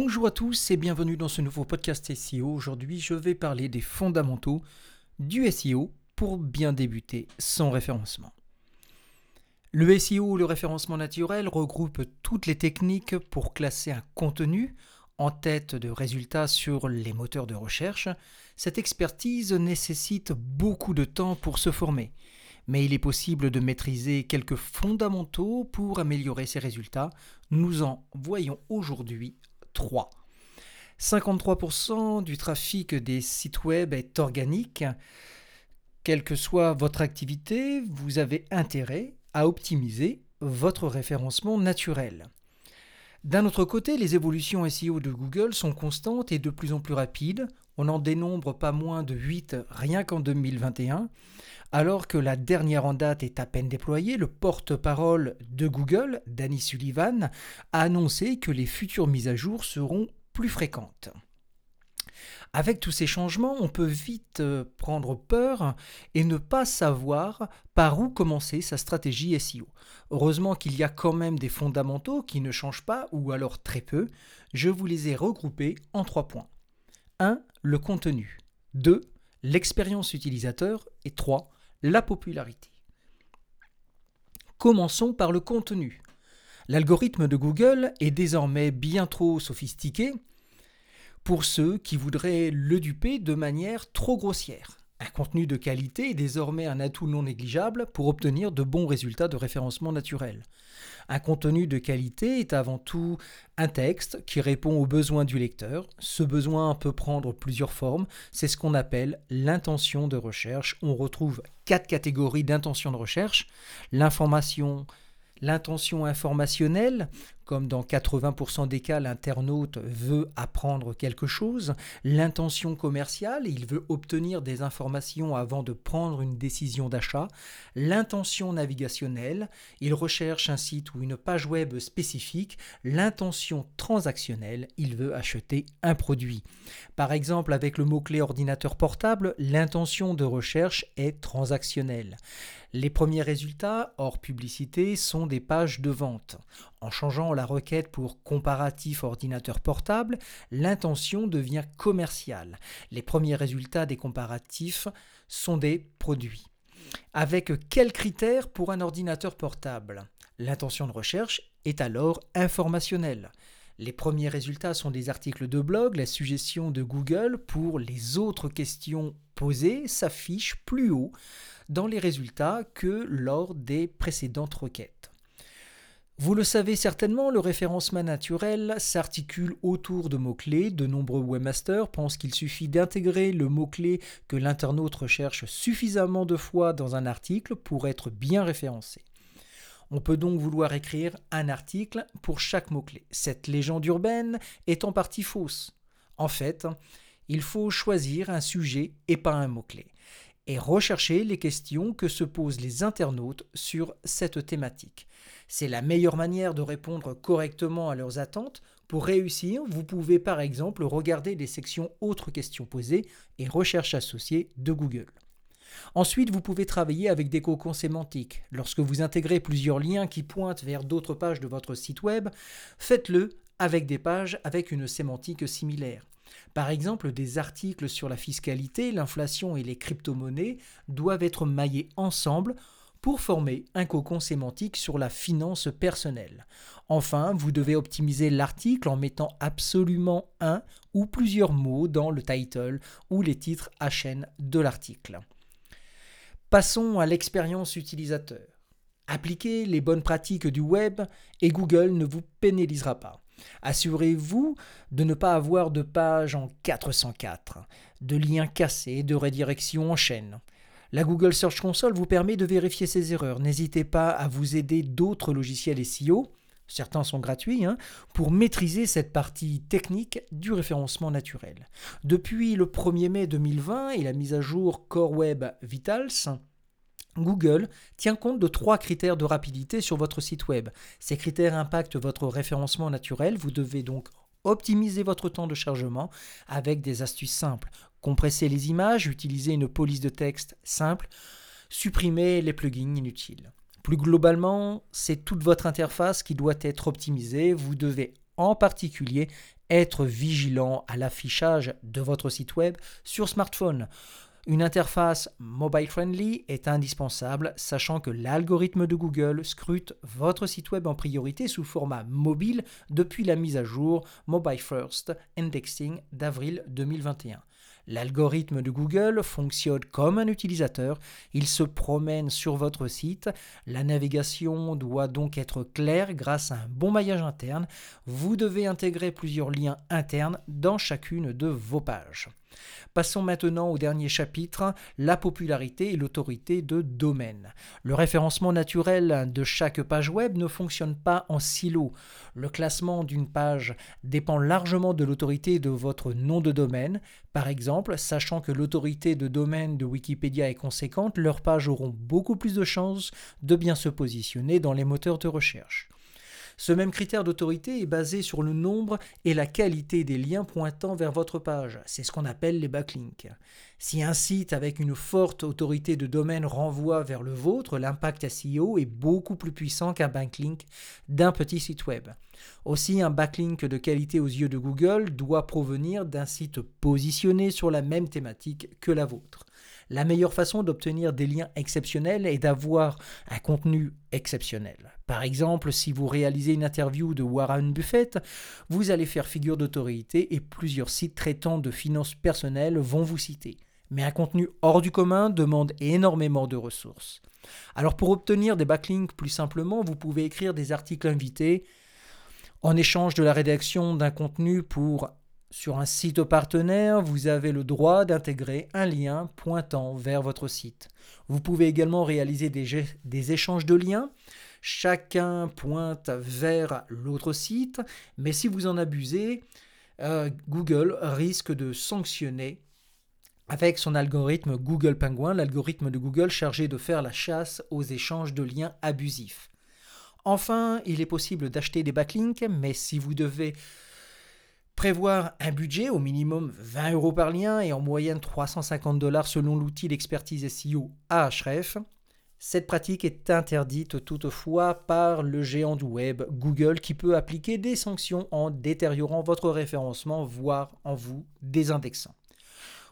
Bonjour à tous et bienvenue dans ce nouveau podcast SEO. Aujourd'hui, je vais parler des fondamentaux du SEO pour bien débuter son référencement. Le SEO, le référencement naturel, regroupe toutes les techniques pour classer un contenu en tête de résultats sur les moteurs de recherche. Cette expertise nécessite beaucoup de temps pour se former mais il est possible de maîtriser quelques fondamentaux pour améliorer ses résultats. Nous en voyons aujourd'hui 3. 53% du trafic des sites web est organique. Quelle que soit votre activité, vous avez intérêt à optimiser votre référencement naturel. D'un autre côté, les évolutions SEO de Google sont constantes et de plus en plus rapides. On en dénombre pas moins de 8 rien qu'en 2021. Alors que la dernière en date est à peine déployée, le porte-parole de Google, Danny Sullivan, a annoncé que les futures mises à jour seront plus fréquentes. Avec tous ces changements, on peut vite euh, prendre peur et ne pas savoir par où commencer sa stratégie SEO. Heureusement qu'il y a quand même des fondamentaux qui ne changent pas ou alors très peu. Je vous les ai regroupés en trois points. 1. Le contenu. 2. L'expérience utilisateur. Et 3. La popularité. Commençons par le contenu. L'algorithme de Google est désormais bien trop sophistiqué pour ceux qui voudraient le duper de manière trop grossière. Un contenu de qualité est désormais un atout non négligeable pour obtenir de bons résultats de référencement naturel. Un contenu de qualité est avant tout un texte qui répond aux besoins du lecteur. Ce besoin peut prendre plusieurs formes. C'est ce qu'on appelle l'intention de recherche. On retrouve quatre catégories d'intention de recherche. L'information L'intention informationnelle, comme dans 80% des cas l'internaute veut apprendre quelque chose. L'intention commerciale, il veut obtenir des informations avant de prendre une décision d'achat. L'intention navigationnelle, il recherche un site ou une page web spécifique. L'intention transactionnelle, il veut acheter un produit. Par exemple, avec le mot-clé ordinateur portable, l'intention de recherche est transactionnelle. Les premiers résultats, hors publicité, sont des pages de vente. En changeant la requête pour comparatif ordinateur portable, l'intention devient commerciale. Les premiers résultats des comparatifs sont des produits. Avec quels critères pour un ordinateur portable? L'intention de recherche est alors informationnelle. Les premiers résultats sont des articles de blog, la suggestion de Google pour les autres questions posées s'affiche plus haut dans les résultats que lors des précédentes requêtes. Vous le savez certainement, le référencement naturel s'articule autour de mots-clés. De nombreux webmasters pensent qu'il suffit d'intégrer le mot-clé que l'internaute recherche suffisamment de fois dans un article pour être bien référencé. On peut donc vouloir écrire un article pour chaque mot-clé. Cette légende urbaine est en partie fausse. En fait, il faut choisir un sujet et pas un mot-clé et rechercher les questions que se posent les internautes sur cette thématique. C'est la meilleure manière de répondre correctement à leurs attentes. Pour réussir, vous pouvez par exemple regarder les sections Autres questions posées et Recherches associées de Google. Ensuite, vous pouvez travailler avec des cocons sémantiques. Lorsque vous intégrez plusieurs liens qui pointent vers d'autres pages de votre site web, faites-le avec des pages avec une sémantique similaire. Par exemple, des articles sur la fiscalité, l'inflation et les crypto-monnaies doivent être maillés ensemble pour former un cocon sémantique sur la finance personnelle. Enfin, vous devez optimiser l'article en mettant absolument un ou plusieurs mots dans le title ou les titres chaîne de l'article. Passons à l'expérience utilisateur. Appliquez les bonnes pratiques du web et Google ne vous pénalisera pas. Assurez-vous de ne pas avoir de page en 404, de liens cassés, de redirection en chaîne. La Google Search Console vous permet de vérifier ces erreurs. N'hésitez pas à vous aider d'autres logiciels SEO, certains sont gratuits, hein, pour maîtriser cette partie technique du référencement naturel. Depuis le 1er mai 2020 et la mise à jour Core Web Vitals, Google tient compte de trois critères de rapidité sur votre site web. Ces critères impactent votre référencement naturel. Vous devez donc optimiser votre temps de chargement avec des astuces simples. Compresser les images, utiliser une police de texte simple, supprimer les plugins inutiles. Plus globalement, c'est toute votre interface qui doit être optimisée. Vous devez en particulier être vigilant à l'affichage de votre site web sur smartphone. Une interface mobile friendly est indispensable, sachant que l'algorithme de Google scrute votre site web en priorité sous format mobile depuis la mise à jour Mobile First Indexing d'avril 2021. L'algorithme de Google fonctionne comme un utilisateur, il se promène sur votre site, la navigation doit donc être claire grâce à un bon maillage interne, vous devez intégrer plusieurs liens internes dans chacune de vos pages. Passons maintenant au dernier chapitre, la popularité et l'autorité de domaine. Le référencement naturel de chaque page web ne fonctionne pas en silo. Le classement d'une page dépend largement de l'autorité de votre nom de domaine. Par exemple, sachant que l'autorité de domaine de Wikipédia est conséquente, leurs pages auront beaucoup plus de chances de bien se positionner dans les moteurs de recherche. Ce même critère d'autorité est basé sur le nombre et la qualité des liens pointant vers votre page. C'est ce qu'on appelle les backlinks. Si un site avec une forte autorité de domaine renvoie vers le vôtre, l'impact SEO est beaucoup plus puissant qu'un backlink d'un petit site web. Aussi, un backlink de qualité aux yeux de Google doit provenir d'un site positionné sur la même thématique que la vôtre. La meilleure façon d'obtenir des liens exceptionnels est d'avoir un contenu exceptionnel. Par exemple, si vous réalisez une interview de Warren Buffett, vous allez faire figure d'autorité et plusieurs sites traitant de finances personnelles vont vous citer. Mais un contenu hors du commun demande énormément de ressources. Alors pour obtenir des backlinks plus simplement, vous pouvez écrire des articles invités en échange de la rédaction d'un contenu pour sur un site partenaire, vous avez le droit d'intégrer un lien pointant vers votre site. Vous pouvez également réaliser des, échanges de liens. Chacun pointe vers l'autre site, mais si vous en abusez, euh, Google risque de sanctionner avec son algorithme Google Penguin, l'algorithme de Google chargé de faire la chasse aux échanges de liens abusifs. Enfin, il est possible d'acheter des backlinks, mais si vous devez Prévoir un budget au minimum 20 euros par lien et en moyenne 350 dollars selon l'outil d'expertise SEO Ahref. Cette pratique est interdite toutefois par le géant du web Google qui peut appliquer des sanctions en détériorant votre référencement, voire en vous désindexant.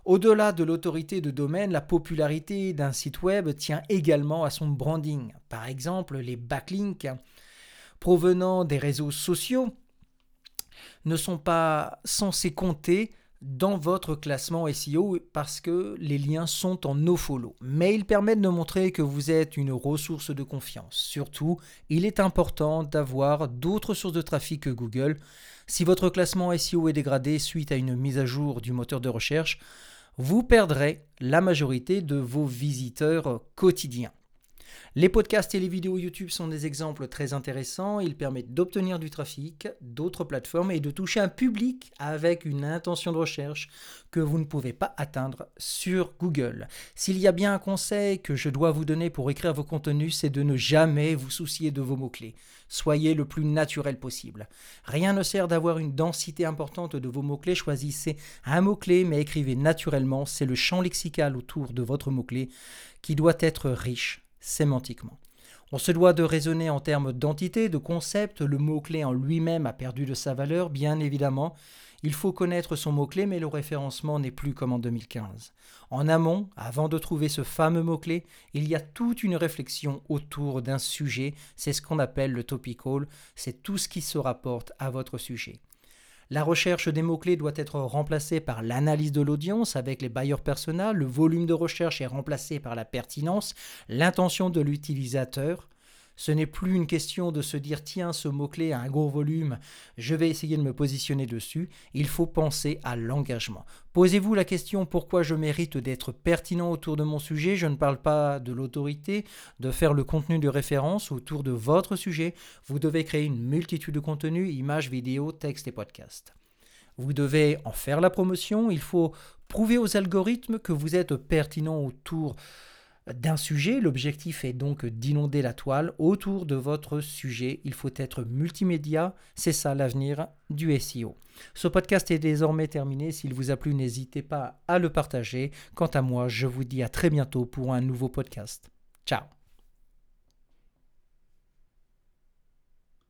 Au-delà de l'autorité de domaine, la popularité d'un site web tient également à son branding. Par exemple, les backlinks provenant des réseaux sociaux ne sont pas censés compter dans votre classement SEO parce que les liens sont en nofollow. Mais ils permettent de montrer que vous êtes une ressource de confiance. Surtout, il est important d'avoir d'autres sources de trafic que Google. Si votre classement SEO est dégradé suite à une mise à jour du moteur de recherche, vous perdrez la majorité de vos visiteurs quotidiens. Les podcasts et les vidéos YouTube sont des exemples très intéressants. Ils permettent d'obtenir du trafic d'autres plateformes et de toucher un public avec une intention de recherche que vous ne pouvez pas atteindre sur Google. S'il y a bien un conseil que je dois vous donner pour écrire vos contenus, c'est de ne jamais vous soucier de vos mots-clés. Soyez le plus naturel possible. Rien ne sert d'avoir une densité importante de vos mots-clés. Choisissez un mot-clé, mais écrivez naturellement. C'est le champ lexical autour de votre mot-clé qui doit être riche sémantiquement. On se doit de raisonner en termes d'entité, de concept, le mot-clé en lui-même a perdu de sa valeur, bien évidemment. Il faut connaître son mot-clé, mais le référencement n'est plus comme en 2015. En amont, avant de trouver ce fameux mot-clé, il y a toute une réflexion autour d'un sujet, c'est ce qu'on appelle le topical, c'est tout ce qui se rapporte à votre sujet. La recherche des mots-clés doit être remplacée par l'analyse de l'audience avec les bailleurs personnels, le volume de recherche est remplacé par la pertinence, l'intention de l'utilisateur, ce n'est plus une question de se dire tiens, ce mot-clé a un gros volume, je vais essayer de me positionner dessus. Il faut penser à l'engagement. Posez-vous la question pourquoi je mérite d'être pertinent autour de mon sujet? Je ne parle pas de l'autorité, de faire le contenu de référence autour de votre sujet. Vous devez créer une multitude de contenus, images, vidéos, textes et podcasts. Vous devez en faire la promotion. Il faut prouver aux algorithmes que vous êtes pertinent autour d'un sujet. L'objectif est donc d'inonder la toile autour de votre sujet. Il faut être multimédia. C'est ça l'avenir du SEO. Ce podcast est désormais terminé. S'il vous a plu, n'hésitez pas à le partager. Quant à moi, je vous dis à très bientôt pour un nouveau podcast. Ciao